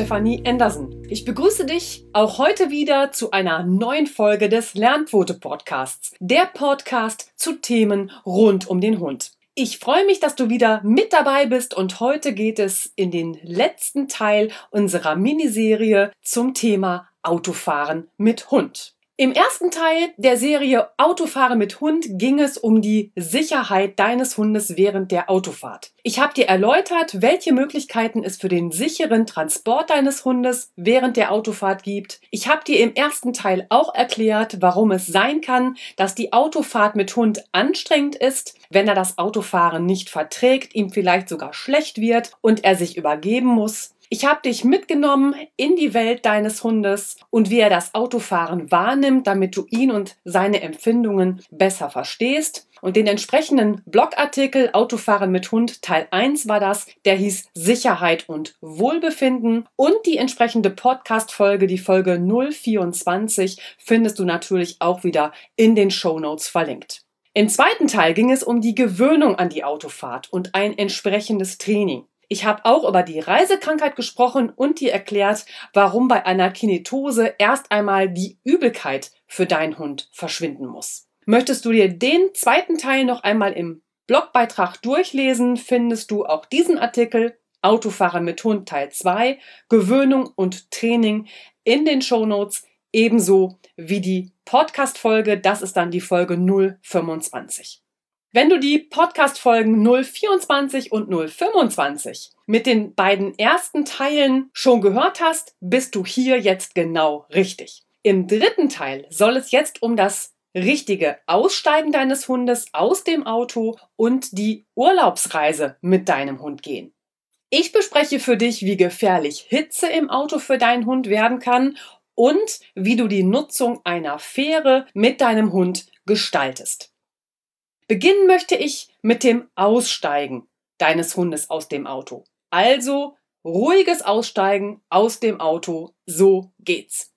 Stefanie Andersen. Ich begrüße dich auch heute wieder zu einer neuen Folge des Lernquote Podcasts, der Podcast zu Themen rund um den Hund. Ich freue mich, dass du wieder mit dabei bist und heute geht es in den letzten Teil unserer Miniserie zum Thema Autofahren mit Hund. Im ersten Teil der Serie Autofahren mit Hund ging es um die Sicherheit deines Hundes während der Autofahrt. Ich habe dir erläutert, welche Möglichkeiten es für den sicheren Transport deines Hundes während der Autofahrt gibt. Ich habe dir im ersten Teil auch erklärt, warum es sein kann, dass die Autofahrt mit Hund anstrengend ist, wenn er das Autofahren nicht verträgt, ihm vielleicht sogar schlecht wird und er sich übergeben muss. Ich habe dich mitgenommen in die Welt deines Hundes und wie er das Autofahren wahrnimmt, damit du ihn und seine Empfindungen besser verstehst. Und den entsprechenden Blogartikel Autofahren mit Hund Teil 1 war das, der hieß Sicherheit und Wohlbefinden. Und die entsprechende Podcast-Folge, die Folge 024, findest du natürlich auch wieder in den Show Notes verlinkt. Im zweiten Teil ging es um die Gewöhnung an die Autofahrt und ein entsprechendes Training. Ich habe auch über die Reisekrankheit gesprochen und dir erklärt, warum bei einer Kinetose erst einmal die Übelkeit für deinen Hund verschwinden muss. Möchtest du dir den zweiten Teil noch einmal im Blogbeitrag durchlesen, findest du auch diesen Artikel Autofahren mit Hund Teil 2, Gewöhnung und Training in den Show Notes, ebenso wie die Podcast-Folge, das ist dann die Folge 025. Wenn du die Podcast-Folgen 024 und 025 mit den beiden ersten Teilen schon gehört hast, bist du hier jetzt genau richtig. Im dritten Teil soll es jetzt um das richtige Aussteigen deines Hundes aus dem Auto und die Urlaubsreise mit deinem Hund gehen. Ich bespreche für dich, wie gefährlich Hitze im Auto für deinen Hund werden kann und wie du die Nutzung einer Fähre mit deinem Hund gestaltest. Beginnen möchte ich mit dem Aussteigen deines Hundes aus dem Auto. Also ruhiges Aussteigen aus dem Auto, so geht's.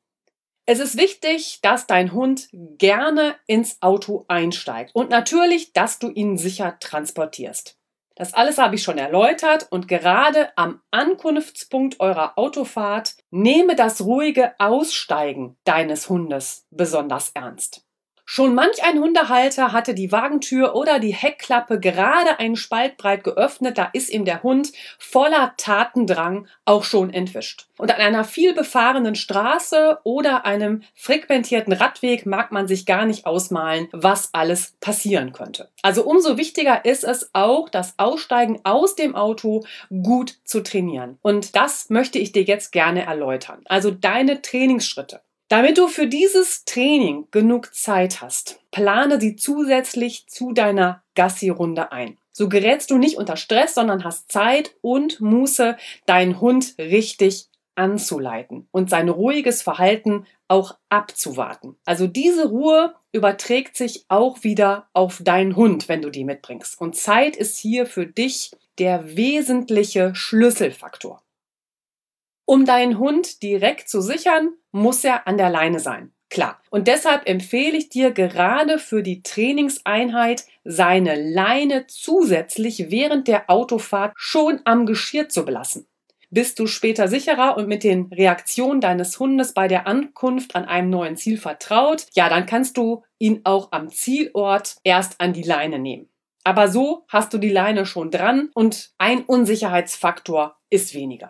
Es ist wichtig, dass dein Hund gerne ins Auto einsteigt und natürlich, dass du ihn sicher transportierst. Das alles habe ich schon erläutert und gerade am Ankunftspunkt eurer Autofahrt nehme das ruhige Aussteigen deines Hundes besonders ernst. Schon manch ein Hundehalter hatte die Wagentür oder die Heckklappe gerade einen Spalt breit geöffnet, da ist ihm der Hund voller Tatendrang auch schon entwischt. Und an einer viel befahrenen Straße oder einem frequentierten Radweg mag man sich gar nicht ausmalen, was alles passieren könnte. Also umso wichtiger ist es auch, das Aussteigen aus dem Auto gut zu trainieren. Und das möchte ich dir jetzt gerne erläutern. Also deine Trainingsschritte. Damit du für dieses Training genug Zeit hast, plane sie zusätzlich zu deiner Gassi-Runde ein. So gerätst du nicht unter Stress, sondern hast Zeit und Muße, deinen Hund richtig anzuleiten und sein ruhiges Verhalten auch abzuwarten. Also diese Ruhe überträgt sich auch wieder auf deinen Hund, wenn du die mitbringst. Und Zeit ist hier für dich der wesentliche Schlüsselfaktor. Um deinen Hund direkt zu sichern, muss er an der Leine sein. Klar. Und deshalb empfehle ich dir gerade für die Trainingseinheit, seine Leine zusätzlich während der Autofahrt schon am Geschirr zu belassen. Bist du später sicherer und mit den Reaktionen deines Hundes bei der Ankunft an einem neuen Ziel vertraut, ja, dann kannst du ihn auch am Zielort erst an die Leine nehmen. Aber so hast du die Leine schon dran und ein Unsicherheitsfaktor ist weniger.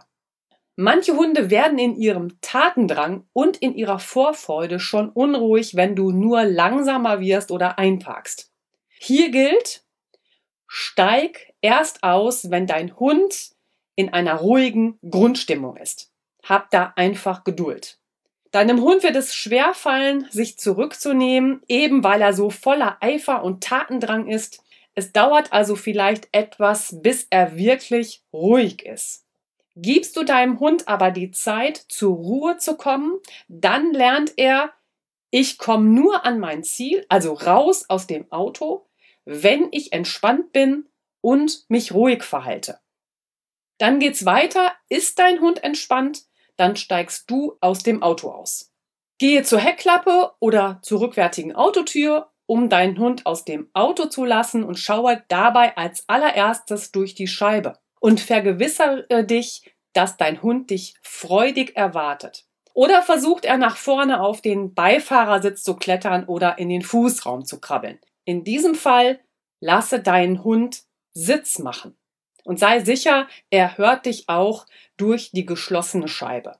Manche Hunde werden in ihrem Tatendrang und in ihrer Vorfreude schon unruhig, wenn du nur langsamer wirst oder einparkst. Hier gilt, steig erst aus, wenn dein Hund in einer ruhigen Grundstimmung ist. Hab da einfach Geduld. Deinem Hund wird es schwerfallen, sich zurückzunehmen, eben weil er so voller Eifer und Tatendrang ist. Es dauert also vielleicht etwas, bis er wirklich ruhig ist. Gibst du deinem Hund aber die Zeit, zur Ruhe zu kommen, dann lernt er, ich komme nur an mein Ziel, also raus aus dem Auto, wenn ich entspannt bin und mich ruhig verhalte. Dann geht's weiter, ist dein Hund entspannt, dann steigst du aus dem Auto aus. Gehe zur Heckklappe oder zur rückwärtigen Autotür, um deinen Hund aus dem Auto zu lassen und schaue dabei als allererstes durch die Scheibe und vergewissere dich, dass dein Hund dich freudig erwartet. Oder versucht er nach vorne auf den Beifahrersitz zu klettern oder in den Fußraum zu krabbeln. In diesem Fall lasse deinen Hund Sitz machen und sei sicher, er hört dich auch durch die geschlossene Scheibe.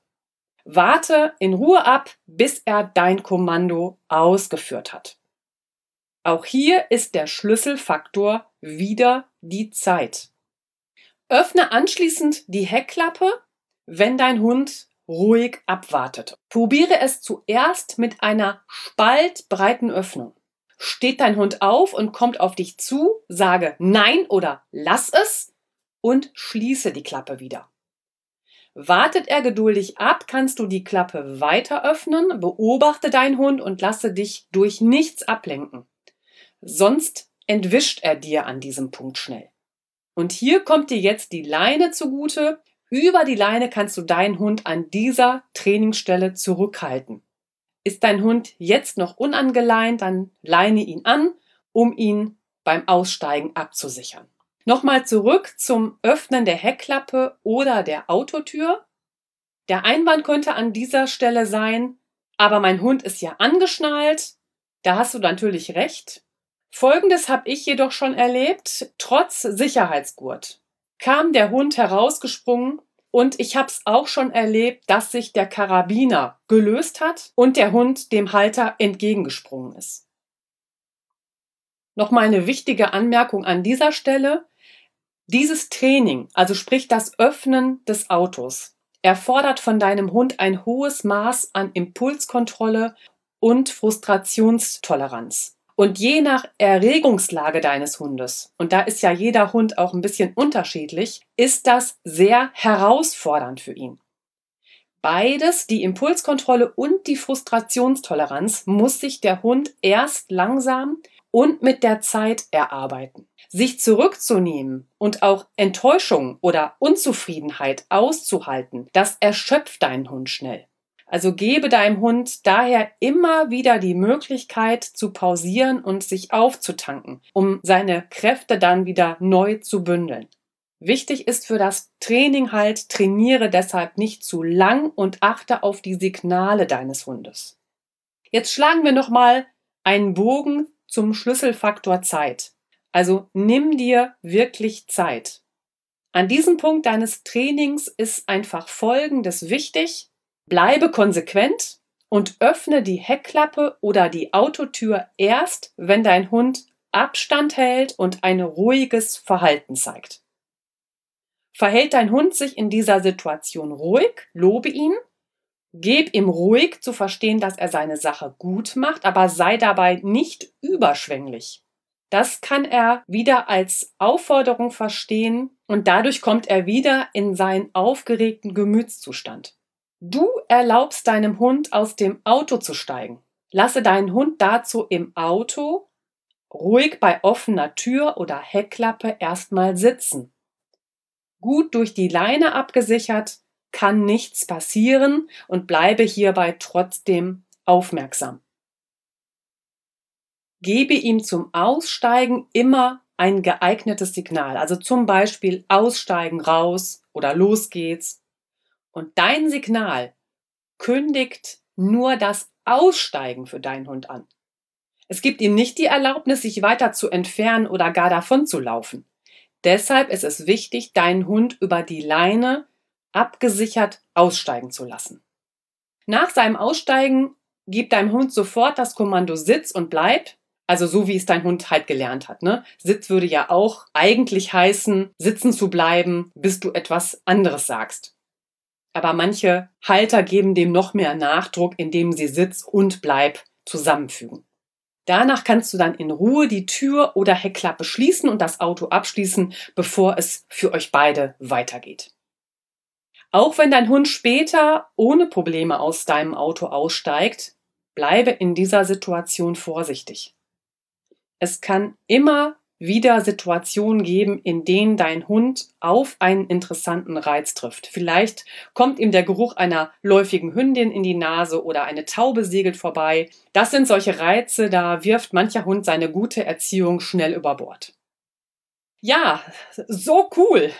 Warte in Ruhe ab, bis er dein Kommando ausgeführt hat. Auch hier ist der Schlüsselfaktor wieder die Zeit. Öffne anschließend die Heckklappe, wenn dein Hund ruhig abwartet. Probiere es zuerst mit einer spaltbreiten Öffnung. Steht dein Hund auf und kommt auf dich zu, sage Nein oder lass es und schließe die Klappe wieder. Wartet er geduldig ab, kannst du die Klappe weiter öffnen, beobachte deinen Hund und lasse dich durch nichts ablenken. Sonst entwischt er dir an diesem Punkt schnell. Und hier kommt dir jetzt die Leine zugute. Über die Leine kannst du deinen Hund an dieser Trainingsstelle zurückhalten. Ist dein Hund jetzt noch unangeleint, dann leine ihn an, um ihn beim Aussteigen abzusichern. Nochmal zurück zum Öffnen der Heckklappe oder der Autotür. Der Einwand könnte an dieser Stelle sein, aber mein Hund ist ja angeschnallt. Da hast du natürlich recht. Folgendes habe ich jedoch schon erlebt. Trotz Sicherheitsgurt kam der Hund herausgesprungen und ich habe es auch schon erlebt, dass sich der Karabiner gelöst hat und der Hund dem Halter entgegengesprungen ist. Nochmal eine wichtige Anmerkung an dieser Stelle. Dieses Training, also sprich das Öffnen des Autos, erfordert von deinem Hund ein hohes Maß an Impulskontrolle und Frustrationstoleranz. Und je nach Erregungslage deines Hundes, und da ist ja jeder Hund auch ein bisschen unterschiedlich, ist das sehr herausfordernd für ihn. Beides, die Impulskontrolle und die Frustrationstoleranz, muss sich der Hund erst langsam und mit der Zeit erarbeiten. Sich zurückzunehmen und auch Enttäuschung oder Unzufriedenheit auszuhalten, das erschöpft deinen Hund schnell. Also gebe deinem Hund daher immer wieder die Möglichkeit zu pausieren und sich aufzutanken, um seine Kräfte dann wieder neu zu bündeln. Wichtig ist für das Training halt, trainiere deshalb nicht zu lang und achte auf die Signale deines Hundes. Jetzt schlagen wir nochmal einen Bogen zum Schlüsselfaktor Zeit. Also nimm dir wirklich Zeit. An diesem Punkt deines Trainings ist einfach Folgendes wichtig. Bleibe konsequent und öffne die Heckklappe oder die Autotür erst, wenn dein Hund Abstand hält und ein ruhiges Verhalten zeigt. Verhält dein Hund sich in dieser Situation ruhig, lobe ihn Geb ihm ruhig zu verstehen, dass er seine Sache gut macht, aber sei dabei nicht überschwänglich. Das kann er wieder als Aufforderung verstehen und dadurch kommt er wieder in seinen aufgeregten Gemütszustand. Du erlaubst deinem Hund aus dem Auto zu steigen. Lasse deinen Hund dazu im Auto ruhig bei offener Tür oder Heckklappe erstmal sitzen. Gut durch die Leine abgesichert, kann nichts passieren und bleibe hierbei trotzdem aufmerksam. Gebe ihm zum Aussteigen immer ein geeignetes Signal, also zum Beispiel Aussteigen raus oder los geht's. Und dein Signal kündigt nur das Aussteigen für deinen Hund an. Es gibt ihm nicht die Erlaubnis, sich weiter zu entfernen oder gar davon zu laufen. Deshalb ist es wichtig, deinen Hund über die Leine abgesichert aussteigen zu lassen. Nach seinem Aussteigen gib deinem Hund sofort das Kommando Sitz und bleib, also so wie es dein Hund halt gelernt hat. Ne? Sitz würde ja auch eigentlich heißen, sitzen zu bleiben, bis du etwas anderes sagst. Aber manche Halter geben dem noch mehr Nachdruck, indem sie Sitz und Bleib zusammenfügen. Danach kannst du dann in Ruhe die Tür oder Heckklappe schließen und das Auto abschließen, bevor es für euch beide weitergeht. Auch wenn dein Hund später ohne Probleme aus deinem Auto aussteigt, bleibe in dieser Situation vorsichtig. Es kann immer wieder Situationen geben, in denen dein Hund auf einen interessanten Reiz trifft. Vielleicht kommt ihm der Geruch einer läufigen Hündin in die Nase oder eine Taube segelt vorbei. Das sind solche Reize, da wirft mancher Hund seine gute Erziehung schnell über Bord. Ja, so cool.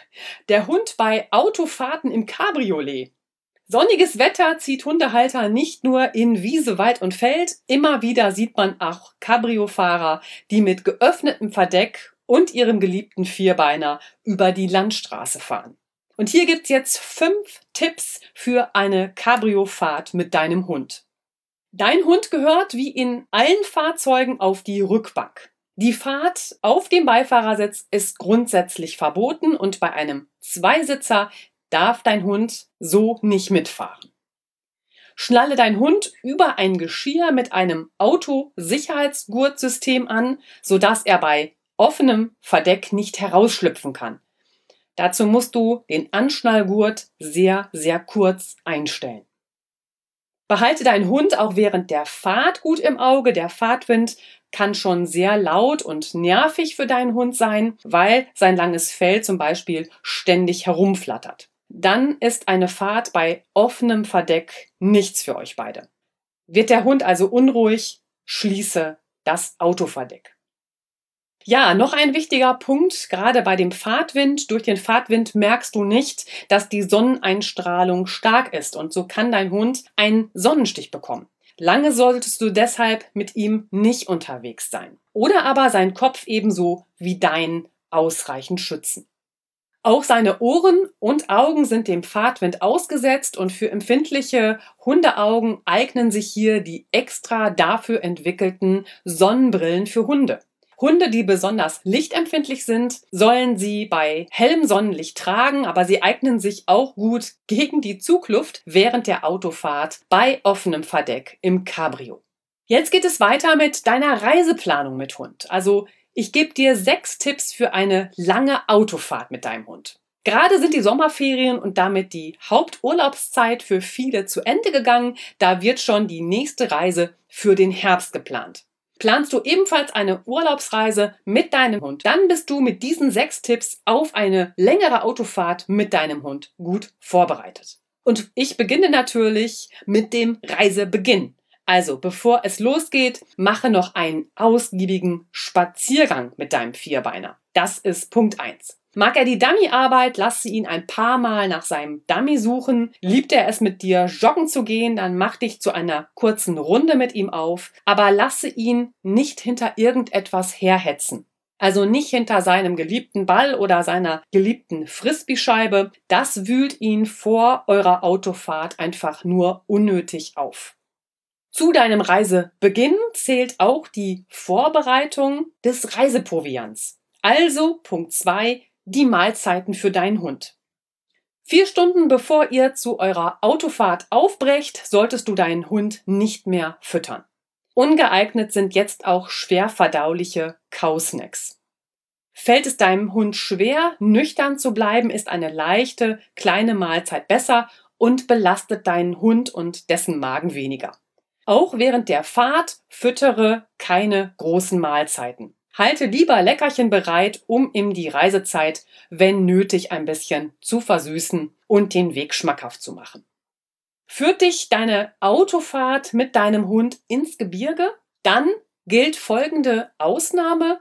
Der Hund bei Autofahrten im Cabriolet. Sonniges Wetter zieht Hundehalter nicht nur in Wiese, Wald und Feld. Immer wieder sieht man auch Cabrio-Fahrer, die mit geöffnetem Verdeck und ihrem geliebten Vierbeiner über die Landstraße fahren. Und hier gibt's jetzt fünf Tipps für eine Cabrio-Fahrt mit deinem Hund. Dein Hund gehört wie in allen Fahrzeugen auf die Rückbank. Die Fahrt auf dem Beifahrersitz ist grundsätzlich verboten und bei einem Zweisitzer darf dein Hund so nicht mitfahren. Schnalle dein Hund über ein Geschirr mit einem Autosicherheitsgurtsystem an, sodass er bei offenem Verdeck nicht herausschlüpfen kann. Dazu musst du den Anschnallgurt sehr, sehr kurz einstellen. Behalte deinen Hund auch während der Fahrt gut im Auge. Der Fahrtwind kann schon sehr laut und nervig für deinen Hund sein, weil sein langes Fell zum Beispiel ständig herumflattert. Dann ist eine Fahrt bei offenem Verdeck nichts für euch beide. Wird der Hund also unruhig, schließe das Autoverdeck. Ja, noch ein wichtiger Punkt, gerade bei dem Fahrtwind. Durch den Fahrtwind merkst du nicht, dass die Sonneneinstrahlung stark ist und so kann dein Hund einen Sonnenstich bekommen. Lange solltest du deshalb mit ihm nicht unterwegs sein. Oder aber seinen Kopf ebenso wie dein ausreichend schützen. Auch seine Ohren und Augen sind dem Fahrtwind ausgesetzt und für empfindliche Hundeaugen eignen sich hier die extra dafür entwickelten Sonnenbrillen für Hunde. Hunde, die besonders lichtempfindlich sind, sollen sie bei hellem Sonnenlicht tragen, aber sie eignen sich auch gut gegen die Zugluft während der Autofahrt bei offenem Verdeck im Cabrio. Jetzt geht es weiter mit deiner Reiseplanung mit Hund. Also ich gebe dir sechs Tipps für eine lange Autofahrt mit deinem Hund. Gerade sind die Sommerferien und damit die Haupturlaubszeit für viele zu Ende gegangen. Da wird schon die nächste Reise für den Herbst geplant. Planst du ebenfalls eine Urlaubsreise mit deinem Hund, dann bist du mit diesen sechs Tipps auf eine längere Autofahrt mit deinem Hund gut vorbereitet. Und ich beginne natürlich mit dem Reisebeginn. Also, bevor es losgeht, mache noch einen ausgiebigen Spaziergang mit deinem Vierbeiner. Das ist Punkt eins. Mag er die Dummy-Arbeit, lasse ihn ein paar Mal nach seinem Dummy suchen. Liebt er es mit dir joggen zu gehen, dann mach dich zu einer kurzen Runde mit ihm auf, aber lasse ihn nicht hinter irgendetwas herhetzen. Also nicht hinter seinem geliebten Ball oder seiner geliebten Frisbee-Scheibe. Das wühlt ihn vor eurer Autofahrt einfach nur unnötig auf. Zu deinem Reisebeginn zählt auch die Vorbereitung des Reiseproviants. Also Punkt 2, die Mahlzeiten für deinen Hund. Vier Stunden bevor ihr zu eurer Autofahrt aufbrecht, solltest du deinen Hund nicht mehr füttern. Ungeeignet sind jetzt auch schwer verdauliche Kausnacks. Fällt es deinem Hund schwer, nüchtern zu bleiben, ist eine leichte, kleine Mahlzeit besser und belastet deinen Hund und dessen Magen weniger. Auch während der Fahrt füttere keine großen Mahlzeiten. Halte lieber Leckerchen bereit, um ihm die Reisezeit, wenn nötig, ein bisschen zu versüßen und den Weg schmackhaft zu machen. Führt dich deine Autofahrt mit deinem Hund ins Gebirge? Dann gilt folgende Ausnahme.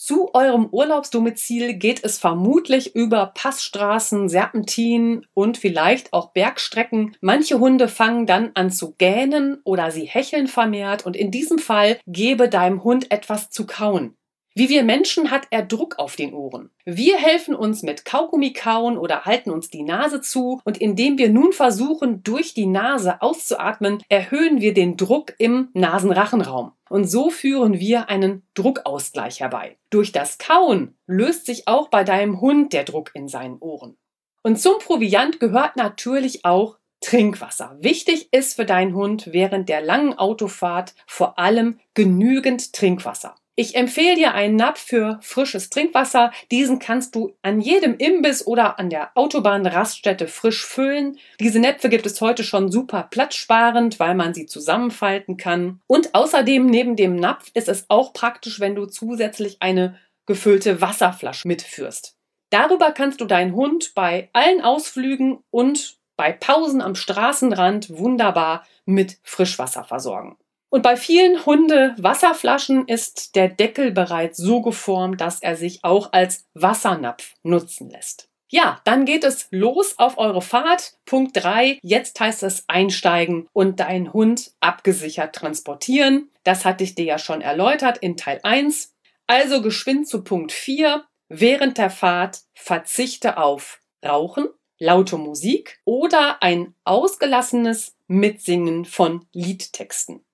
Zu eurem Urlaubsdomizil geht es vermutlich über Passstraßen, Serpentinen und vielleicht auch Bergstrecken. Manche Hunde fangen dann an zu gähnen oder sie hecheln vermehrt und in diesem Fall gebe deinem Hund etwas zu kauen. Wie wir Menschen hat er Druck auf den Ohren. Wir helfen uns mit Kaugummi kauen oder halten uns die Nase zu und indem wir nun versuchen, durch die Nase auszuatmen, erhöhen wir den Druck im Nasenrachenraum. Und so führen wir einen Druckausgleich herbei. Durch das Kauen löst sich auch bei deinem Hund der Druck in seinen Ohren. Und zum Proviant gehört natürlich auch Trinkwasser. Wichtig ist für deinen Hund während der langen Autofahrt vor allem genügend Trinkwasser. Ich empfehle dir einen Napf für frisches Trinkwasser. Diesen kannst du an jedem Imbiss oder an der Autobahnraststätte frisch füllen. Diese Näpfe gibt es heute schon super platzsparend, weil man sie zusammenfalten kann. Und außerdem neben dem Napf ist es auch praktisch, wenn du zusätzlich eine gefüllte Wasserflasche mitführst. Darüber kannst du deinen Hund bei allen Ausflügen und bei Pausen am Straßenrand wunderbar mit Frischwasser versorgen. Und bei vielen Hunde-Wasserflaschen ist der Deckel bereits so geformt, dass er sich auch als Wassernapf nutzen lässt. Ja, dann geht es los auf eure Fahrt. Punkt 3. Jetzt heißt es einsteigen und deinen Hund abgesichert transportieren. Das hatte ich dir ja schon erläutert in Teil 1. Also geschwind zu Punkt 4. Während der Fahrt verzichte auf Rauchen, laute Musik oder ein ausgelassenes Mitsingen von Liedtexten.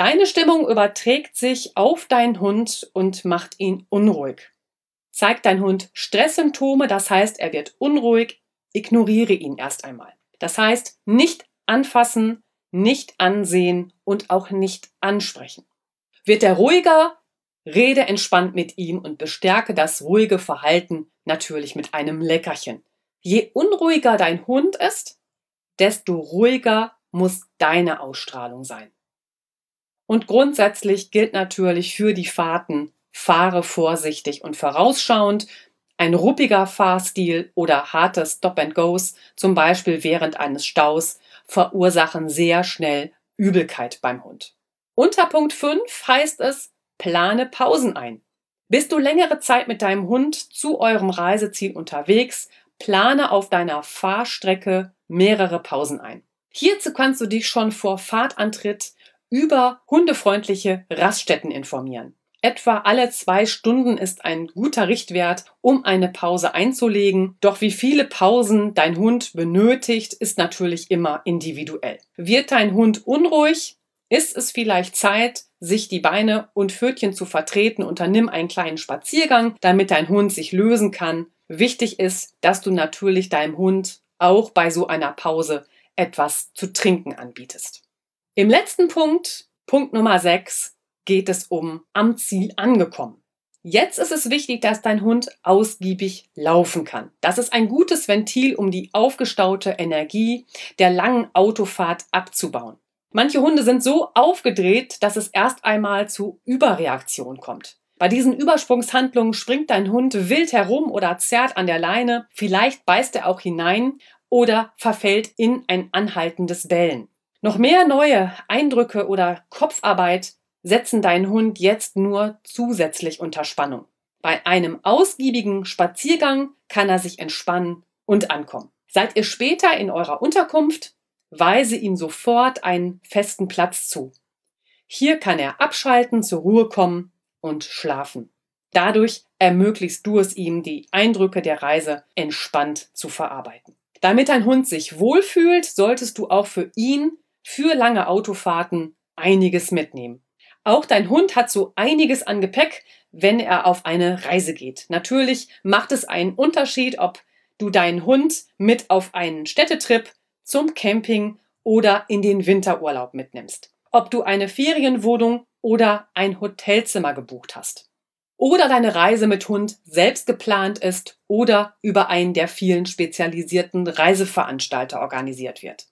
Deine Stimmung überträgt sich auf deinen Hund und macht ihn unruhig. Zeigt dein Hund Stresssymptome, das heißt, er wird unruhig, ignoriere ihn erst einmal. Das heißt, nicht anfassen, nicht ansehen und auch nicht ansprechen. Wird er ruhiger, rede entspannt mit ihm und bestärke das ruhige Verhalten natürlich mit einem Leckerchen. Je unruhiger dein Hund ist, desto ruhiger muss deine Ausstrahlung sein. Und grundsätzlich gilt natürlich für die Fahrten, fahre vorsichtig und vorausschauend. Ein ruppiger Fahrstil oder harte Stop-and-Goes, zum Beispiel während eines Staus, verursachen sehr schnell Übelkeit beim Hund. Unter Punkt 5 heißt es, plane Pausen ein. Bist du längere Zeit mit deinem Hund zu eurem Reiseziel unterwegs, plane auf deiner Fahrstrecke mehrere Pausen ein. Hierzu kannst du dich schon vor Fahrtantritt über hundefreundliche Raststätten informieren. Etwa alle zwei Stunden ist ein guter Richtwert, um eine Pause einzulegen. Doch wie viele Pausen dein Hund benötigt, ist natürlich immer individuell. Wird dein Hund unruhig, ist es vielleicht Zeit, sich die Beine und Pfötchen zu vertreten. Unternimm einen kleinen Spaziergang, damit dein Hund sich lösen kann. Wichtig ist, dass du natürlich deinem Hund auch bei so einer Pause etwas zu trinken anbietest. Im letzten Punkt, Punkt Nummer 6, geht es um am Ziel angekommen. Jetzt ist es wichtig, dass dein Hund ausgiebig laufen kann. Das ist ein gutes Ventil, um die aufgestaute Energie der langen Autofahrt abzubauen. Manche Hunde sind so aufgedreht, dass es erst einmal zu Überreaktion kommt. Bei diesen Übersprungshandlungen springt dein Hund wild herum oder zerrt an der Leine, vielleicht beißt er auch hinein oder verfällt in ein anhaltendes Bellen. Noch mehr neue Eindrücke oder Kopfarbeit setzen deinen Hund jetzt nur zusätzlich unter Spannung. Bei einem ausgiebigen Spaziergang kann er sich entspannen und ankommen. Seid ihr später in eurer Unterkunft, weise ihm sofort einen festen Platz zu. Hier kann er abschalten, zur Ruhe kommen und schlafen. Dadurch ermöglichst du es ihm, die Eindrücke der Reise entspannt zu verarbeiten. Damit dein Hund sich wohlfühlt, solltest du auch für ihn für lange Autofahrten einiges mitnehmen. Auch dein Hund hat so einiges an Gepäck, wenn er auf eine Reise geht. Natürlich macht es einen Unterschied, ob du deinen Hund mit auf einen Städtetrip, zum Camping oder in den Winterurlaub mitnimmst. Ob du eine Ferienwohnung oder ein Hotelzimmer gebucht hast. Oder deine Reise mit Hund selbst geplant ist oder über einen der vielen spezialisierten Reiseveranstalter organisiert wird.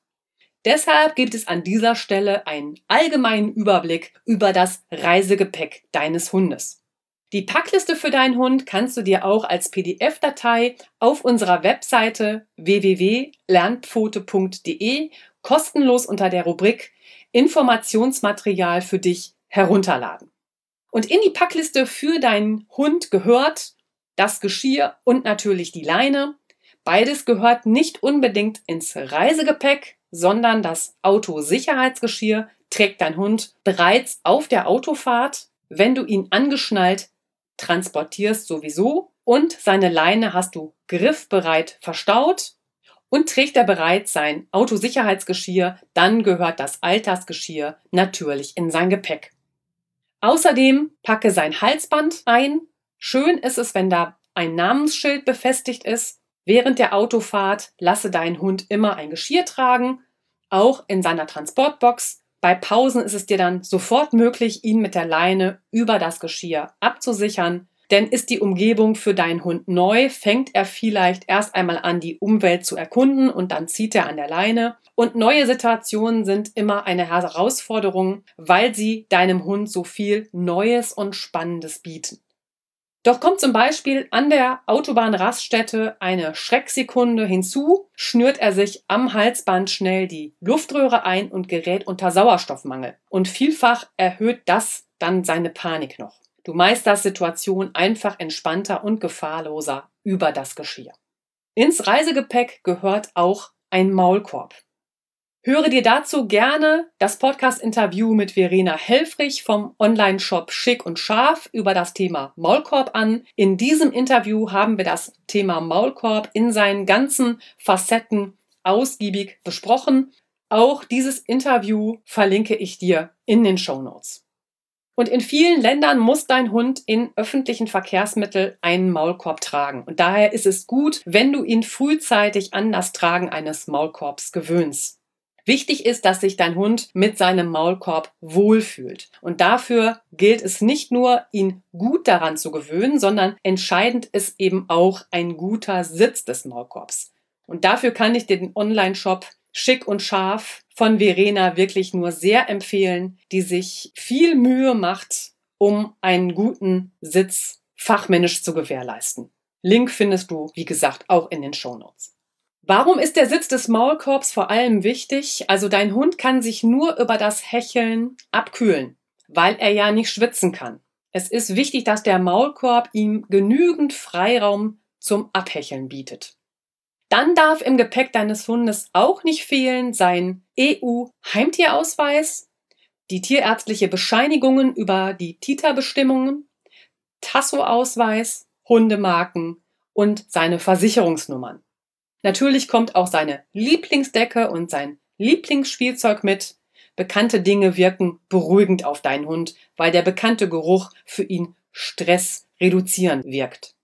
Deshalb gibt es an dieser Stelle einen allgemeinen Überblick über das Reisegepäck deines Hundes. Die Packliste für deinen Hund kannst du dir auch als PDF-Datei auf unserer Webseite www.lernpfote.de kostenlos unter der Rubrik Informationsmaterial für dich herunterladen. Und in die Packliste für deinen Hund gehört das Geschirr und natürlich die Leine. Beides gehört nicht unbedingt ins Reisegepäck, sondern das Autosicherheitsgeschirr trägt dein Hund bereits auf der Autofahrt, wenn du ihn angeschnallt transportierst sowieso und seine Leine hast du griffbereit verstaut und trägt er bereits sein Autosicherheitsgeschirr, dann gehört das Altersgeschirr natürlich in sein Gepäck. Außerdem packe sein Halsband ein. Schön ist es, wenn da ein Namensschild befestigt ist Während der Autofahrt lasse deinen Hund immer ein Geschirr tragen, auch in seiner Transportbox. Bei Pausen ist es dir dann sofort möglich, ihn mit der Leine über das Geschirr abzusichern. Denn ist die Umgebung für deinen Hund neu, fängt er vielleicht erst einmal an, die Umwelt zu erkunden und dann zieht er an der Leine. Und neue Situationen sind immer eine Herausforderung, weil sie deinem Hund so viel Neues und Spannendes bieten. Doch kommt zum Beispiel an der Autobahnraststätte eine Schrecksekunde hinzu, schnürt er sich am Halsband schnell die Luftröhre ein und gerät unter Sauerstoffmangel. Und vielfach erhöht das dann seine Panik noch. Du meisterst Situation einfach entspannter und gefahrloser über das Geschirr. Ins Reisegepäck gehört auch ein Maulkorb. Höre dir dazu gerne das Podcast-Interview mit Verena Helfrich vom Online-Shop Schick und Scharf über das Thema Maulkorb an. In diesem Interview haben wir das Thema Maulkorb in seinen ganzen Facetten ausgiebig besprochen. Auch dieses Interview verlinke ich dir in den Show Notes. Und in vielen Ländern muss dein Hund in öffentlichen Verkehrsmitteln einen Maulkorb tragen. Und daher ist es gut, wenn du ihn frühzeitig an das Tragen eines Maulkorbs gewöhnst. Wichtig ist, dass sich dein Hund mit seinem Maulkorb wohlfühlt. Und dafür gilt es nicht nur, ihn gut daran zu gewöhnen, sondern entscheidend ist eben auch ein guter Sitz des Maulkorbs. Und dafür kann ich den Online-Shop Schick und Scharf von Verena wirklich nur sehr empfehlen, die sich viel Mühe macht, um einen guten Sitz fachmännisch zu gewährleisten. Link findest du, wie gesagt, auch in den Show Notes. Warum ist der Sitz des Maulkorbs vor allem wichtig? Also dein Hund kann sich nur über das Hecheln abkühlen, weil er ja nicht schwitzen kann. Es ist wichtig, dass der Maulkorb ihm genügend Freiraum zum Abhecheln bietet. Dann darf im Gepäck deines Hundes auch nicht fehlen sein EU-Heimtierausweis, die tierärztliche Bescheinigungen über die TITA-Bestimmungen, Tasso-Ausweis, Hundemarken und seine Versicherungsnummern. Natürlich kommt auch seine Lieblingsdecke und sein Lieblingsspielzeug mit. Bekannte Dinge wirken beruhigend auf deinen Hund, weil der bekannte Geruch für ihn Stress reduzieren wirkt.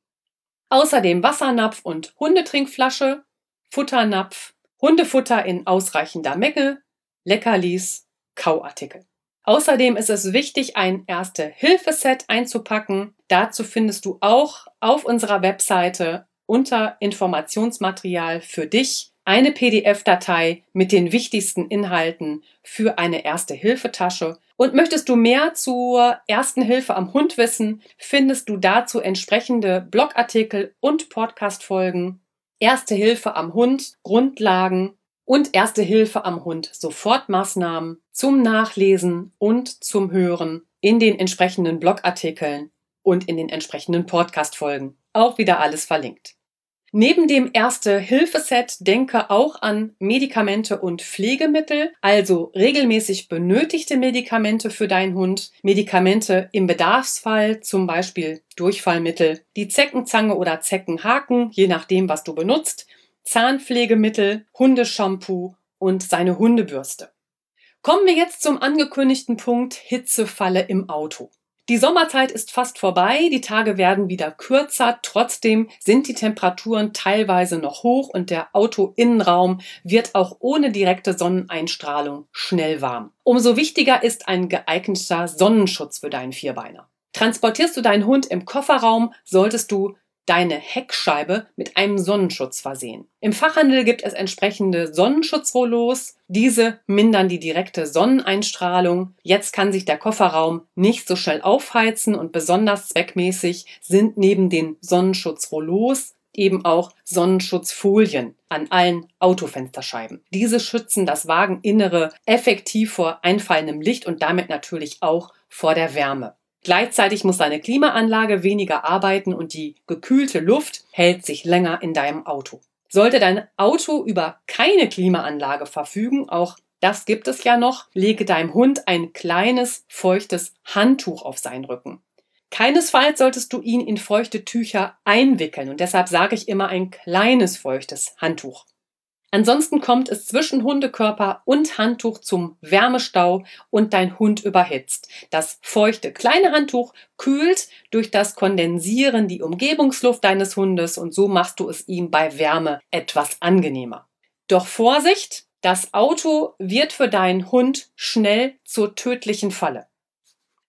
Außerdem Wassernapf und Hundetrinkflasche, Futternapf, Hundefutter in ausreichender Menge, Leckerlis, Kauartikel. Außerdem ist es wichtig, ein Erste-Hilfe-Set einzupacken. Dazu findest du auch auf unserer Webseite unter Informationsmaterial für dich eine PDF-Datei mit den wichtigsten Inhalten für eine Erste-Hilfe-Tasche. Und möchtest du mehr zur Ersten Hilfe am Hund wissen, findest du dazu entsprechende Blogartikel und Podcast-Folgen. Erste Hilfe am Hund, Grundlagen und Erste Hilfe am Hund, Sofortmaßnahmen zum Nachlesen und zum Hören in den entsprechenden Blogartikeln und in den entsprechenden Podcast-Folgen. Auch wieder alles verlinkt. Neben dem Erste-Hilfe-Set denke auch an Medikamente und Pflegemittel, also regelmäßig benötigte Medikamente für deinen Hund, Medikamente im Bedarfsfall, zum Beispiel Durchfallmittel, die Zeckenzange oder Zeckenhaken, je nachdem, was du benutzt, Zahnpflegemittel, Hundeshampoo und seine Hundebürste. Kommen wir jetzt zum angekündigten Punkt Hitzefalle im Auto. Die Sommerzeit ist fast vorbei, die Tage werden wieder kürzer, trotzdem sind die Temperaturen teilweise noch hoch und der Autoinnenraum wird auch ohne direkte Sonneneinstrahlung schnell warm. Umso wichtiger ist ein geeigneter Sonnenschutz für deinen Vierbeiner. Transportierst du deinen Hund im Kofferraum, solltest du deine Heckscheibe mit einem Sonnenschutz versehen. Im Fachhandel gibt es entsprechende Sonnenschutzrollos. Diese mindern die direkte Sonneneinstrahlung. Jetzt kann sich der Kofferraum nicht so schnell aufheizen und besonders zweckmäßig sind neben den Sonnenschutzrollos eben auch Sonnenschutzfolien an allen Autofensterscheiben. Diese schützen das Wageninnere effektiv vor einfallendem Licht und damit natürlich auch vor der Wärme. Gleichzeitig muss deine Klimaanlage weniger arbeiten und die gekühlte Luft hält sich länger in deinem Auto. Sollte dein Auto über keine Klimaanlage verfügen, auch das gibt es ja noch, lege deinem Hund ein kleines, feuchtes Handtuch auf seinen Rücken. Keinesfalls solltest du ihn in feuchte Tücher einwickeln und deshalb sage ich immer ein kleines feuchtes Handtuch. Ansonsten kommt es zwischen Hundekörper und Handtuch zum Wärmestau und dein Hund überhitzt. Das feuchte kleine Handtuch kühlt durch das Kondensieren die Umgebungsluft deines Hundes und so machst du es ihm bei Wärme etwas angenehmer. Doch Vorsicht, das Auto wird für deinen Hund schnell zur tödlichen Falle.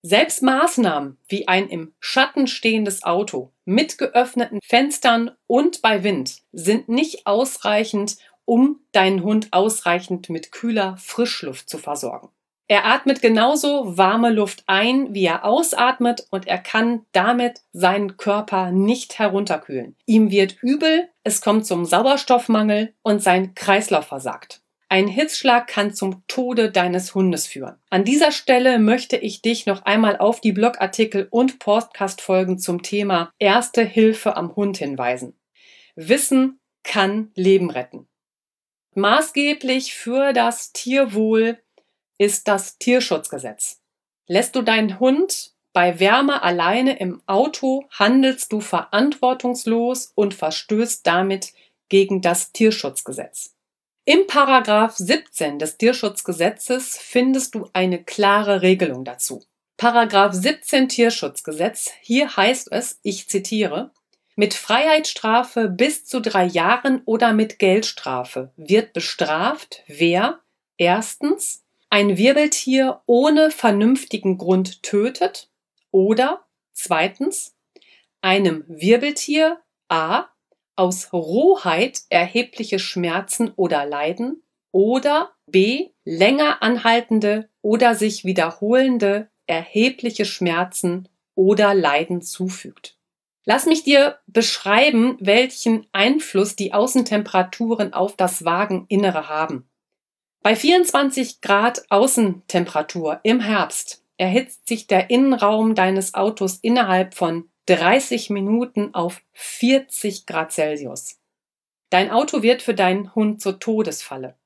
Selbst Maßnahmen wie ein im Schatten stehendes Auto mit geöffneten Fenstern und bei Wind sind nicht ausreichend, um deinen Hund ausreichend mit kühler Frischluft zu versorgen. Er atmet genauso warme Luft ein, wie er ausatmet und er kann damit seinen Körper nicht herunterkühlen. Ihm wird übel, es kommt zum Sauerstoffmangel und sein Kreislauf versagt. Ein Hitzschlag kann zum Tode deines Hundes führen. An dieser Stelle möchte ich dich noch einmal auf die Blogartikel und Podcastfolgen zum Thema Erste Hilfe am Hund hinweisen. Wissen kann Leben retten. Maßgeblich für das Tierwohl ist das Tierschutzgesetz. Lässt du deinen Hund bei Wärme alleine im Auto, handelst du verantwortungslos und verstößt damit gegen das Tierschutzgesetz. Im Paragraph 17 des Tierschutzgesetzes findest du eine klare Regelung dazu. Paragraph 17 Tierschutzgesetz, hier heißt es, ich zitiere, mit Freiheitsstrafe bis zu drei Jahren oder mit Geldstrafe wird bestraft, wer erstens ein Wirbeltier ohne vernünftigen Grund tötet oder zweitens einem Wirbeltier a. aus Rohheit erhebliche Schmerzen oder Leiden oder b. länger anhaltende oder sich wiederholende erhebliche Schmerzen oder Leiden zufügt. Lass mich dir beschreiben, welchen Einfluss die Außentemperaturen auf das Wageninnere haben. Bei 24 Grad Außentemperatur im Herbst erhitzt sich der Innenraum deines Autos innerhalb von 30 Minuten auf 40 Grad Celsius. Dein Auto wird für deinen Hund zur Todesfalle.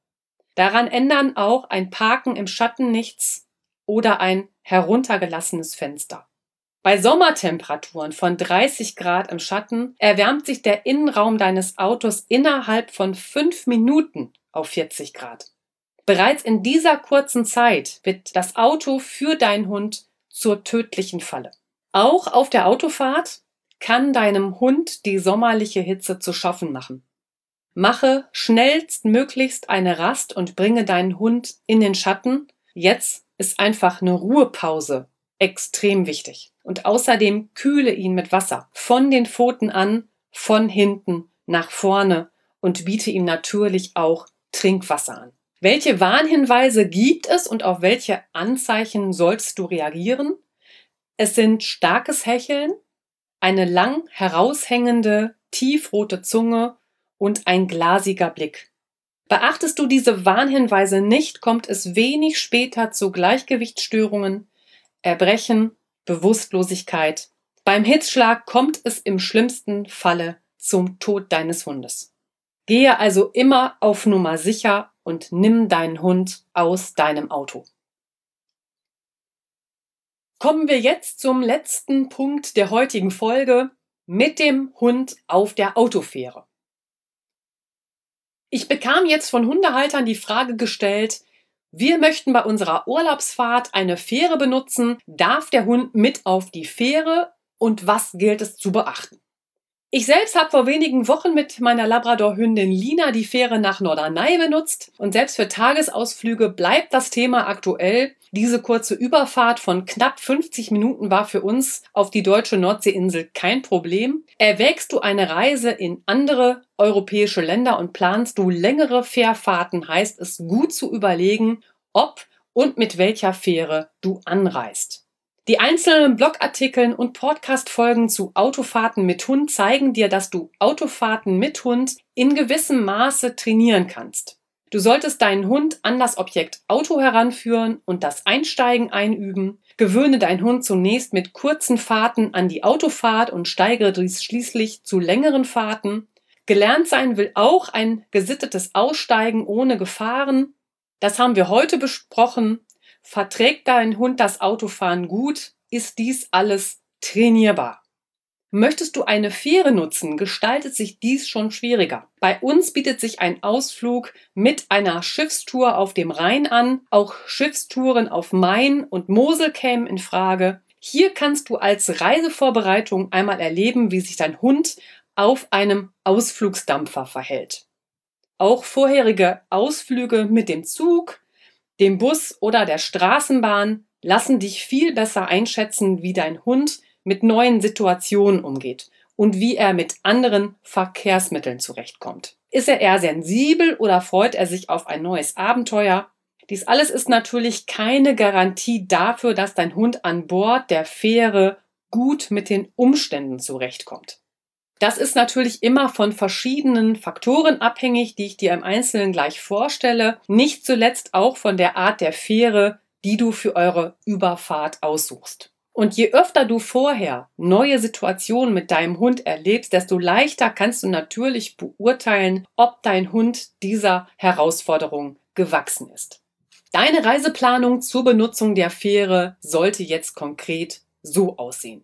Daran ändern auch ein Parken im Schatten nichts oder ein heruntergelassenes Fenster. Bei Sommertemperaturen von 30 Grad im Schatten erwärmt sich der Innenraum deines Autos innerhalb von 5 Minuten auf 40 Grad. Bereits in dieser kurzen Zeit wird das Auto für deinen Hund zur tödlichen Falle. Auch auf der Autofahrt kann deinem Hund die sommerliche Hitze zu schaffen machen. Mache schnellstmöglichst eine Rast und bringe deinen Hund in den Schatten. Jetzt ist einfach eine Ruhepause extrem wichtig. Und außerdem kühle ihn mit Wasser von den Pfoten an, von hinten nach vorne und biete ihm natürlich auch Trinkwasser an. Welche Warnhinweise gibt es und auf welche Anzeichen sollst du reagieren? Es sind starkes Hecheln, eine lang heraushängende, tiefrote Zunge und ein glasiger Blick. Beachtest du diese Warnhinweise nicht, kommt es wenig später zu Gleichgewichtsstörungen, Erbrechen, Bewusstlosigkeit. Beim Hitzschlag kommt es im schlimmsten Falle zum Tod deines Hundes. Gehe also immer auf Nummer sicher und nimm deinen Hund aus deinem Auto. Kommen wir jetzt zum letzten Punkt der heutigen Folge mit dem Hund auf der Autofähre. Ich bekam jetzt von Hundehaltern die Frage gestellt, wir möchten bei unserer Urlaubsfahrt eine Fähre benutzen. Darf der Hund mit auf die Fähre und was gilt es zu beachten? Ich selbst habe vor wenigen Wochen mit meiner Labrador-Hündin Lina die Fähre nach Norderney benutzt und selbst für Tagesausflüge bleibt das Thema aktuell. Diese kurze Überfahrt von knapp 50 Minuten war für uns auf die deutsche Nordseeinsel kein Problem. Erwägst du eine Reise in andere europäische Länder und planst du längere Fährfahrten, heißt es gut zu überlegen, ob und mit welcher Fähre du anreist. Die einzelnen Blogartikeln und Podcast-Folgen zu Autofahrten mit Hund zeigen dir, dass du Autofahrten mit Hund in gewissem Maße trainieren kannst. Du solltest deinen Hund an das Objekt Auto heranführen und das Einsteigen einüben. Gewöhne deinen Hund zunächst mit kurzen Fahrten an die Autofahrt und steigere dies schließlich zu längeren Fahrten. Gelernt sein will auch ein gesittetes Aussteigen ohne Gefahren. Das haben wir heute besprochen. Verträgt dein Hund das Autofahren gut? Ist dies alles trainierbar? Möchtest du eine Fähre nutzen, gestaltet sich dies schon schwieriger. Bei uns bietet sich ein Ausflug mit einer Schiffstour auf dem Rhein an. Auch Schiffstouren auf Main und Mosel kämen in Frage. Hier kannst du als Reisevorbereitung einmal erleben, wie sich dein Hund auf einem Ausflugsdampfer verhält. Auch vorherige Ausflüge mit dem Zug, dem Bus oder der Straßenbahn lassen dich viel besser einschätzen, wie dein Hund mit neuen Situationen umgeht und wie er mit anderen Verkehrsmitteln zurechtkommt. Ist er eher sensibel oder freut er sich auf ein neues Abenteuer? Dies alles ist natürlich keine Garantie dafür, dass dein Hund an Bord der Fähre gut mit den Umständen zurechtkommt. Das ist natürlich immer von verschiedenen Faktoren abhängig, die ich dir im Einzelnen gleich vorstelle, nicht zuletzt auch von der Art der Fähre, die du für eure Überfahrt aussuchst. Und je öfter du vorher neue Situationen mit deinem Hund erlebst, desto leichter kannst du natürlich beurteilen, ob dein Hund dieser Herausforderung gewachsen ist. Deine Reiseplanung zur Benutzung der Fähre sollte jetzt konkret so aussehen.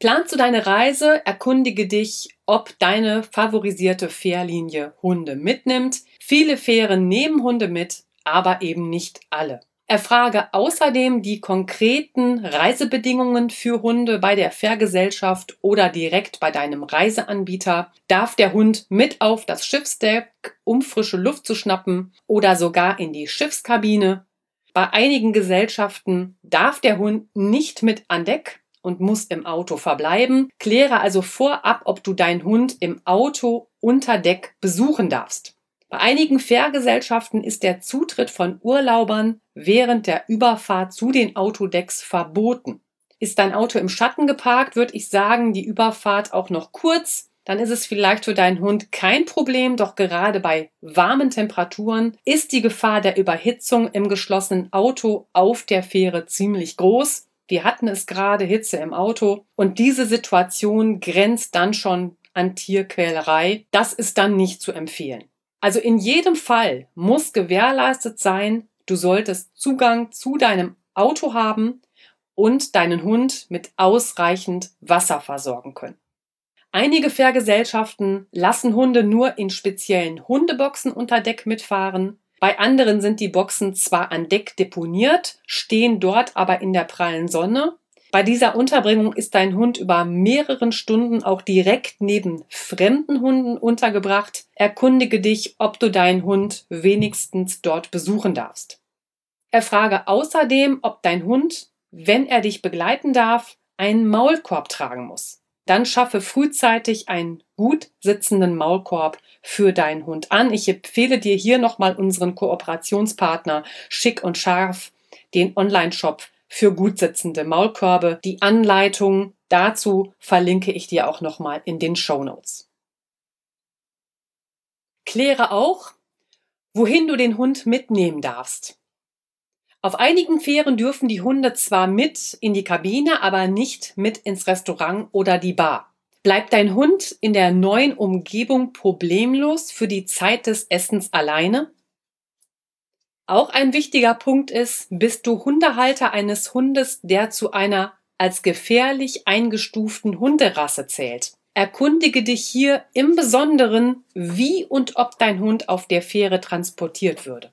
Planst du deine Reise, erkundige dich, ob deine favorisierte Fährlinie Hunde mitnimmt. Viele Fähren nehmen Hunde mit, aber eben nicht alle. Erfrage außerdem die konkreten Reisebedingungen für Hunde bei der Fährgesellschaft oder direkt bei deinem Reiseanbieter. Darf der Hund mit auf das Schiffsdeck, um frische Luft zu schnappen oder sogar in die Schiffskabine? Bei einigen Gesellschaften darf der Hund nicht mit an Deck und muss im Auto verbleiben. Kläre also vorab, ob du deinen Hund im Auto unter Deck besuchen darfst. Bei einigen Fährgesellschaften ist der Zutritt von Urlaubern während der Überfahrt zu den Autodecks verboten. Ist dein Auto im Schatten geparkt, würde ich sagen, die Überfahrt auch noch kurz. Dann ist es vielleicht für deinen Hund kein Problem, doch gerade bei warmen Temperaturen ist die Gefahr der Überhitzung im geschlossenen Auto auf der Fähre ziemlich groß. Wir hatten es gerade Hitze im Auto und diese Situation grenzt dann schon an Tierquälerei. Das ist dann nicht zu empfehlen. Also in jedem Fall muss gewährleistet sein, du solltest Zugang zu deinem Auto haben und deinen Hund mit ausreichend Wasser versorgen können. Einige Fährgesellschaften lassen Hunde nur in speziellen Hundeboxen unter Deck mitfahren. Bei anderen sind die Boxen zwar an Deck deponiert, stehen dort aber in der prallen Sonne bei dieser Unterbringung ist dein Hund über mehreren Stunden auch direkt neben fremden Hunden untergebracht. Erkundige dich, ob du deinen Hund wenigstens dort besuchen darfst. Erfrage außerdem, ob dein Hund, wenn er dich begleiten darf, einen Maulkorb tragen muss. Dann schaffe frühzeitig einen gut sitzenden Maulkorb für deinen Hund an. Ich empfehle dir hier nochmal unseren Kooperationspartner Schick und Scharf, den Online-Shop für gut sitzende Maulkörbe. Die Anleitung dazu verlinke ich dir auch nochmal in den Show Notes. Kläre auch, wohin du den Hund mitnehmen darfst. Auf einigen Fähren dürfen die Hunde zwar mit in die Kabine, aber nicht mit ins Restaurant oder die Bar. Bleibt dein Hund in der neuen Umgebung problemlos für die Zeit des Essens alleine? Auch ein wichtiger Punkt ist, bist du Hundehalter eines Hundes, der zu einer als gefährlich eingestuften Hunderasse zählt. Erkundige dich hier im Besonderen, wie und ob dein Hund auf der Fähre transportiert würde.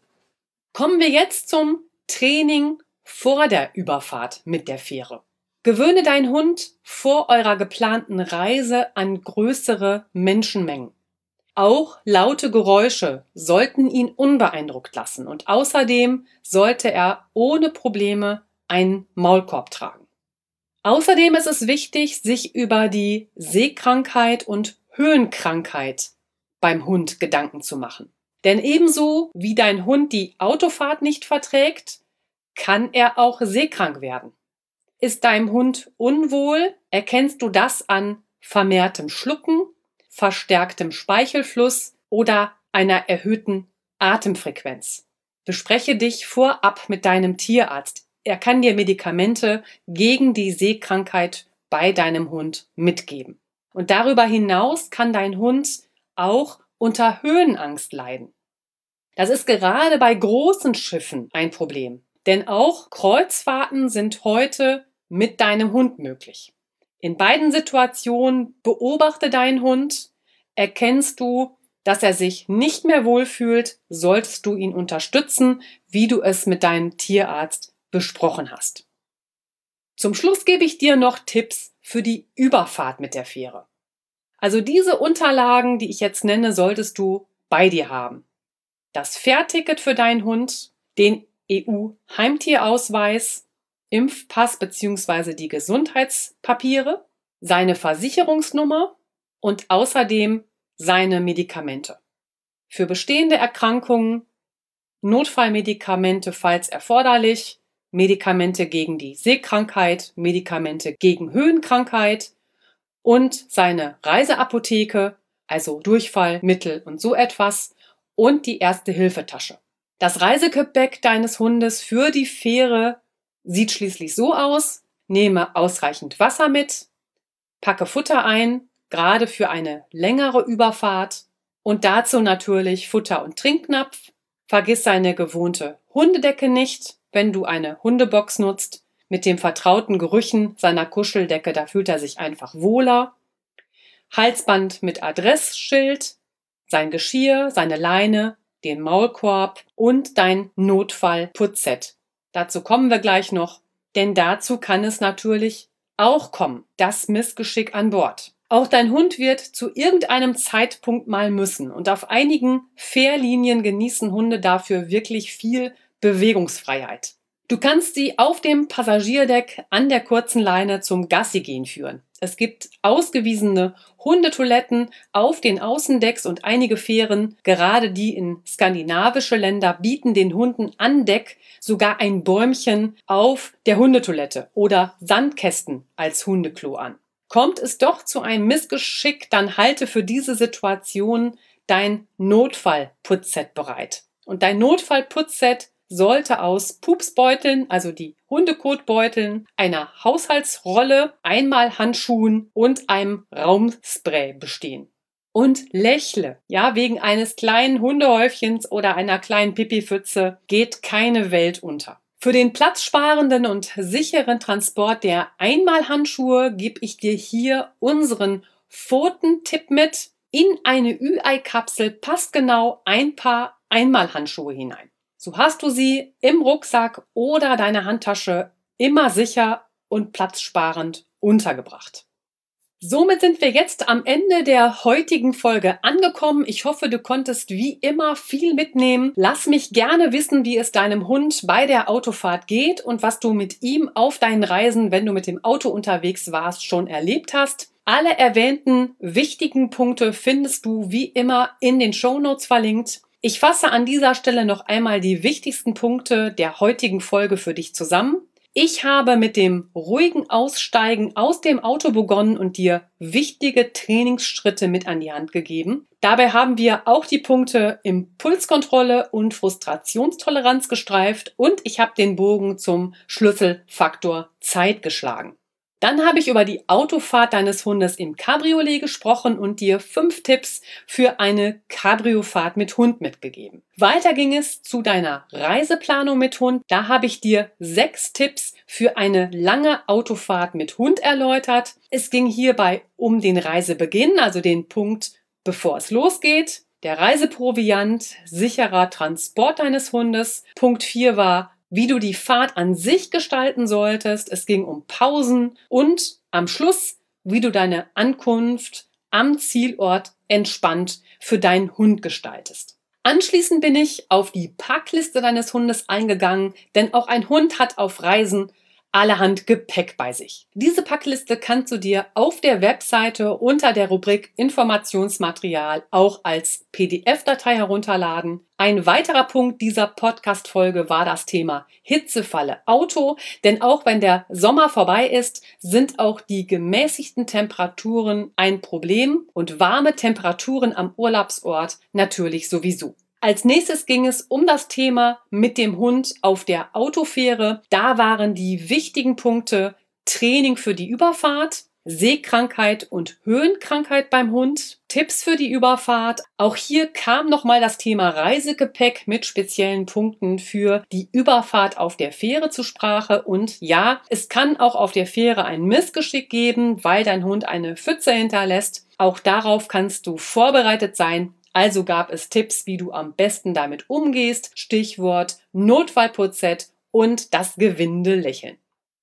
Kommen wir jetzt zum Training vor der Überfahrt mit der Fähre. Gewöhne deinen Hund vor eurer geplanten Reise an größere Menschenmengen. Auch laute Geräusche sollten ihn unbeeindruckt lassen und außerdem sollte er ohne Probleme einen Maulkorb tragen. Außerdem ist es wichtig, sich über die Seekrankheit und Höhenkrankheit beim Hund Gedanken zu machen. Denn ebenso wie dein Hund die Autofahrt nicht verträgt, kann er auch seekrank werden. Ist deinem Hund unwohl, erkennst du das an vermehrtem Schlucken, verstärktem Speichelfluss oder einer erhöhten Atemfrequenz. Bespreche dich vorab mit deinem Tierarzt. Er kann dir Medikamente gegen die Seekrankheit bei deinem Hund mitgeben. Und darüber hinaus kann dein Hund auch unter Höhenangst leiden. Das ist gerade bei großen Schiffen ein Problem, denn auch Kreuzfahrten sind heute mit deinem Hund möglich. In beiden Situationen beobachte deinen Hund, erkennst du, dass er sich nicht mehr wohlfühlt, solltest du ihn unterstützen, wie du es mit deinem Tierarzt besprochen hast. Zum Schluss gebe ich dir noch Tipps für die Überfahrt mit der Fähre. Also diese Unterlagen, die ich jetzt nenne, solltest du bei dir haben. Das Fährticket für deinen Hund, den EU-Heimtierausweis, Impfpass bzw. die Gesundheitspapiere, seine Versicherungsnummer und außerdem seine Medikamente. Für bestehende Erkrankungen Notfallmedikamente, falls erforderlich, Medikamente gegen die Seekrankheit, Medikamente gegen Höhenkrankheit und seine Reiseapotheke, also Durchfallmittel und so etwas und die erste Hilfetasche. Das Reisegepäck deines Hundes für die Fähre sieht schließlich so aus, nehme ausreichend Wasser mit, packe Futter ein, gerade für eine längere Überfahrt und dazu natürlich Futter und Trinknapf, vergiss seine gewohnte Hundedecke nicht, wenn du eine Hundebox nutzt, mit dem vertrauten Gerüchen seiner Kuscheldecke, da fühlt er sich einfach wohler. Halsband mit Adressschild, sein Geschirr, seine Leine, den Maulkorb und dein Notfall-Putzset. Dazu kommen wir gleich noch, denn dazu kann es natürlich auch kommen, das Missgeschick an Bord. Auch dein Hund wird zu irgendeinem Zeitpunkt mal müssen und auf einigen Fährlinien genießen Hunde dafür wirklich viel Bewegungsfreiheit. Du kannst sie auf dem Passagierdeck an der kurzen Leine zum Gassigehen führen. Es gibt ausgewiesene Hundetoiletten auf den Außendecks und einige Fähren, gerade die in skandinavische Länder, bieten den Hunden an Deck sogar ein Bäumchen auf der Hundetoilette oder Sandkästen als Hundeklo an. Kommt es doch zu einem Missgeschick, dann halte für diese Situation dein Notfallputzset bereit. Und dein Notfallputzset sollte aus Pupsbeuteln, also die Hundekotbeuteln, einer Haushaltsrolle, einmal Handschuhen und einem Raumspray bestehen. Und lächle. Ja, wegen eines kleinen Hundehäufchens oder einer kleinen Pipipfütze geht keine Welt unter. Für den platzsparenden und sicheren Transport der Einmalhandschuhe gebe ich dir hier unseren Pfotentipp mit. In eine Ü-Ei-Kapsel passt genau ein Paar Einmalhandschuhe hinein. So hast du sie im Rucksack oder deiner Handtasche immer sicher und platzsparend untergebracht. Somit sind wir jetzt am Ende der heutigen Folge angekommen. Ich hoffe, du konntest wie immer viel mitnehmen. Lass mich gerne wissen, wie es deinem Hund bei der Autofahrt geht und was du mit ihm auf deinen Reisen, wenn du mit dem Auto unterwegs warst, schon erlebt hast. Alle erwähnten wichtigen Punkte findest du wie immer in den Show Notes verlinkt. Ich fasse an dieser Stelle noch einmal die wichtigsten Punkte der heutigen Folge für dich zusammen. Ich habe mit dem ruhigen Aussteigen aus dem Auto begonnen und dir wichtige Trainingsschritte mit an die Hand gegeben. Dabei haben wir auch die Punkte Impulskontrolle und Frustrationstoleranz gestreift und ich habe den Bogen zum Schlüsselfaktor Zeit geschlagen. Dann habe ich über die Autofahrt deines Hundes im Cabriolet gesprochen und dir fünf Tipps für eine Cabriofahrt mit Hund mitgegeben. Weiter ging es zu deiner Reiseplanung mit Hund. Da habe ich dir sechs Tipps für eine lange Autofahrt mit Hund erläutert. Es ging hierbei um den Reisebeginn, also den Punkt, bevor es losgeht. Der Reiseproviant, sicherer Transport deines Hundes. Punkt 4 war wie du die Fahrt an sich gestalten solltest. Es ging um Pausen und am Schluss, wie du deine Ankunft am Zielort entspannt für deinen Hund gestaltest. Anschließend bin ich auf die Packliste deines Hundes eingegangen, denn auch ein Hund hat auf Reisen allerhand Gepäck bei sich. Diese Packliste kannst du dir auf der Webseite unter der Rubrik Informationsmaterial auch als PDF-Datei herunterladen. Ein weiterer Punkt dieser Podcast-Folge war das Thema Hitzefalle Auto, denn auch wenn der Sommer vorbei ist, sind auch die gemäßigten Temperaturen ein Problem und warme Temperaturen am Urlaubsort natürlich sowieso. Als nächstes ging es um das Thema mit dem Hund auf der Autofähre. Da waren die wichtigen Punkte Training für die Überfahrt, Seekrankheit und Höhenkrankheit beim Hund, Tipps für die Überfahrt. Auch hier kam nochmal das Thema Reisegepäck mit speziellen Punkten für die Überfahrt auf der Fähre zur Sprache. Und ja, es kann auch auf der Fähre ein Missgeschick geben, weil dein Hund eine Pfütze hinterlässt. Auch darauf kannst du vorbereitet sein. Also gab es Tipps, wie du am besten damit umgehst. Stichwort Notfallputzett und das Gewinde lächeln.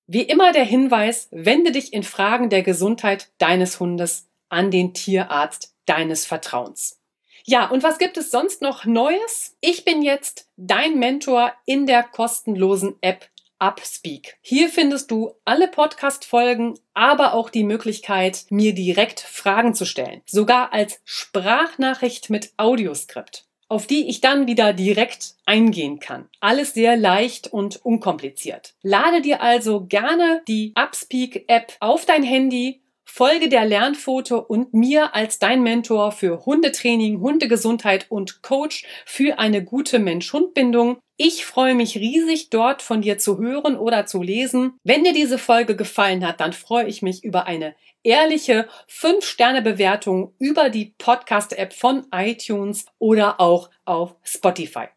Wie immer der Hinweis, wende dich in Fragen der Gesundheit deines Hundes an den Tierarzt deines Vertrauens. Ja, und was gibt es sonst noch Neues? Ich bin jetzt dein Mentor in der kostenlosen App Upspeak. Hier findest du alle Podcast-Folgen, aber auch die Möglichkeit, mir direkt Fragen zu stellen. Sogar als Sprachnachricht mit Audioskript. auf die ich dann wieder direkt eingehen kann. Alles sehr leicht und unkompliziert. Lade dir also gerne die Upspeak App auf dein Handy Folge der Lernfoto und mir als dein Mentor für Hundetraining, Hundegesundheit und Coach für eine gute Mensch-Hund-Bindung. Ich freue mich riesig, dort von dir zu hören oder zu lesen. Wenn dir diese Folge gefallen hat, dann freue ich mich über eine ehrliche 5-Sterne-Bewertung über die Podcast-App von iTunes oder auch auf Spotify.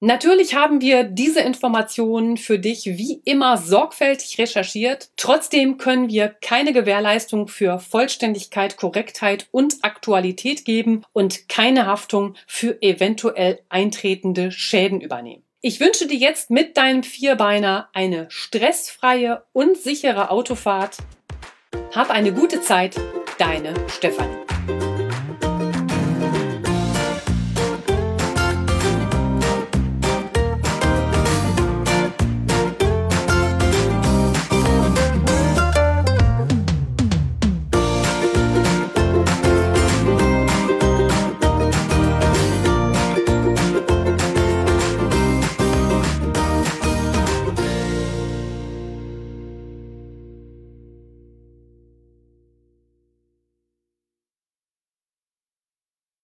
Natürlich haben wir diese Informationen für dich wie immer sorgfältig recherchiert. Trotzdem können wir keine Gewährleistung für Vollständigkeit, Korrektheit und Aktualität geben und keine Haftung für eventuell eintretende Schäden übernehmen. Ich wünsche dir jetzt mit deinem Vierbeiner eine stressfreie und sichere Autofahrt. Hab eine gute Zeit, deine Stefanie.